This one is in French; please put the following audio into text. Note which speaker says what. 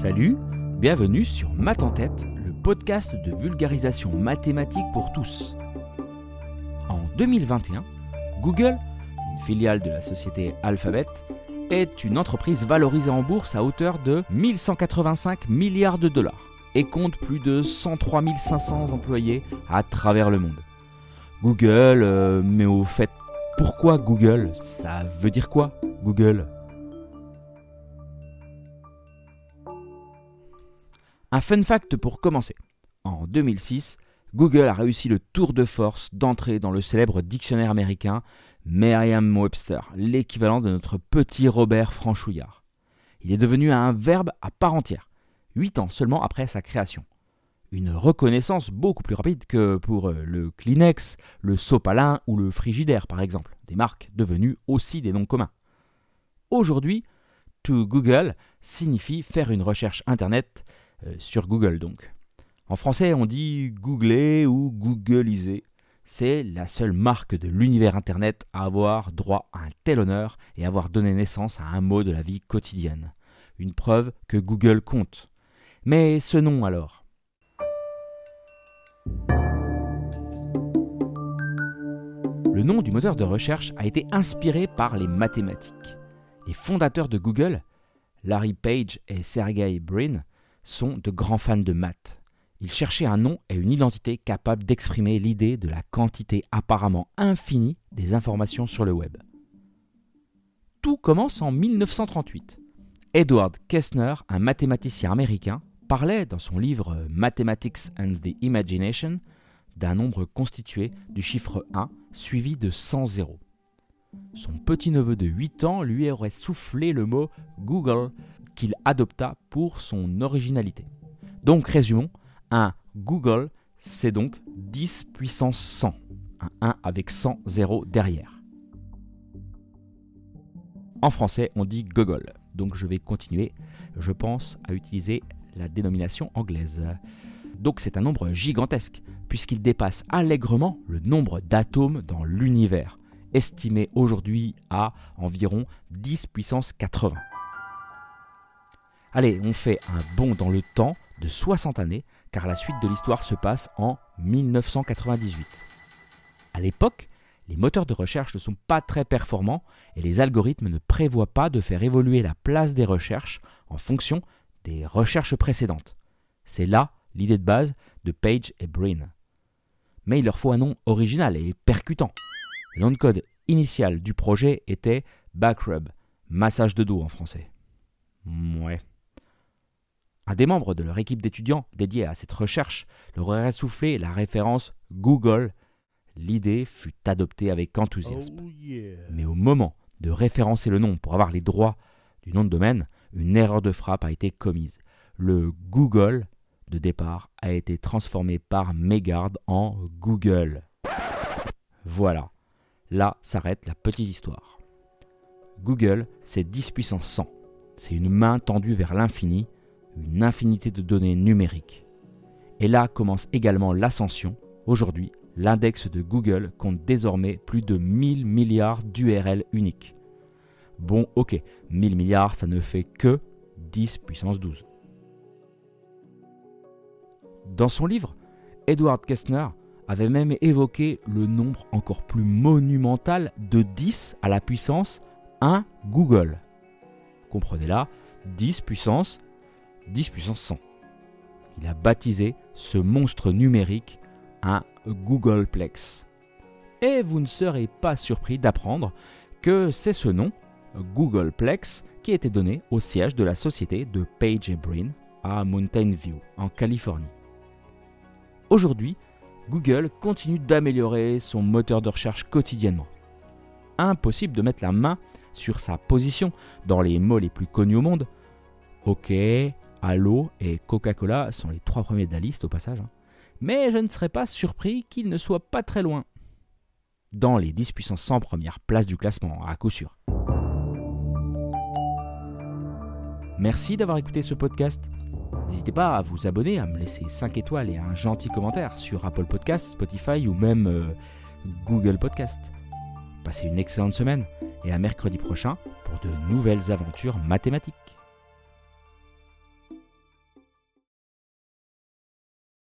Speaker 1: Salut, bienvenue sur Math en tête, le podcast de vulgarisation mathématique pour tous. En 2021, Google, une filiale de la société Alphabet, est une entreprise valorisée en bourse à hauteur de 1185 milliards de dollars et compte plus de 103 500 employés à travers le monde. Google, euh, mais au fait, pourquoi Google? Ça veut dire quoi, Google? Un fun fact pour commencer. En 2006, Google a réussi le tour de force d'entrer dans le célèbre dictionnaire américain Merriam-Webster, l'équivalent de notre petit Robert Franchouillard. Il est devenu un verbe à part entière, huit ans seulement après sa création. Une reconnaissance beaucoup plus rapide que pour le Kleenex, le Sopalin ou le Frigidaire par exemple, des marques devenues aussi des noms communs. Aujourd'hui, to Google signifie faire une recherche Internet euh, sur Google donc. En français, on dit googler ou googliser. C'est la seule marque de l'univers Internet à avoir droit à un tel honneur et avoir donné naissance à un mot de la vie quotidienne. Une preuve que Google compte. Mais ce nom alors? Le nom du moteur de recherche a été inspiré par les mathématiques. Les fondateurs de Google, Larry Page et Sergey Brin, sont de grands fans de maths. Ils cherchaient un nom et une identité capable d'exprimer l'idée de la quantité apparemment infinie des informations sur le web. Tout commence en 1938. Edward Kessner, un mathématicien américain, parlait dans son livre Mathematics and the Imagination d'un nombre constitué du chiffre 1 suivi de 100 zéros. Son petit-neveu de 8 ans lui aurait soufflé le mot Google qu'il adopta pour son originalité. Donc résumons, un Google, c'est donc 10 puissance 100, un 1 avec 100 zéros derrière. En français, on dit Google, donc je vais continuer, je pense, à utiliser la dénomination anglaise. Donc c'est un nombre gigantesque, puisqu'il dépasse allègrement le nombre d'atomes dans l'univers, estimé aujourd'hui à environ 10 puissance 80. Allez, on fait un bond dans le temps de 60 années, car la suite de l'histoire se passe en 1998. À l'époque, les moteurs de recherche ne sont pas très performants et les algorithmes ne prévoient pas de faire évoluer la place des recherches en fonction des recherches précédentes. C'est là l'idée de base de Page et Brin. Mais il leur faut un nom original et percutant. Le nom de code initial du projet était Backrub, massage de dos en français. Ouais. Un des membres de leur équipe d'étudiants dédiée à cette recherche leur aurait soufflé la référence Google. L'idée fut adoptée avec enthousiasme. Oh, Mais au moment de référencer le nom pour avoir les droits du nom de domaine, une erreur de frappe a été commise. Le Google de départ a été transformé par Megard en Google. Voilà, là s'arrête la petite histoire. Google, c'est 10 puissance 100. C'est une main tendue vers l'infini une infinité de données numériques. Et là commence également l'ascension. Aujourd'hui, l'index de Google compte désormais plus de 1000 milliards d'URL uniques. Bon, ok, 1000 milliards, ça ne fait que 10 puissance 12. Dans son livre, Edward Kessner avait même évoqué le nombre encore plus monumental de 10 à la puissance 1 Google. Comprenez là, 10 puissance 10 puissance 100. Il a baptisé ce monstre numérique un Googleplex. Et vous ne serez pas surpris d'apprendre que c'est ce nom, Googleplex, qui été donné au siège de la société de Page et Brin à Mountain View, en Californie. Aujourd'hui, Google continue d'améliorer son moteur de recherche quotidiennement. Impossible de mettre la main sur sa position dans les mots les plus connus au monde. OK, Allo et Coca-Cola sont les trois premiers de la liste au passage. Hein. Mais je ne serais pas surpris qu'ils ne soient pas très loin. Dans les 10 puissance 100 premières places du classement, à coup sûr. Merci d'avoir écouté ce podcast. N'hésitez pas à vous abonner, à me laisser 5 étoiles et un gentil commentaire sur Apple Podcast, Spotify ou même euh, Google Podcast. Passez une excellente semaine et à mercredi prochain pour de nouvelles aventures mathématiques.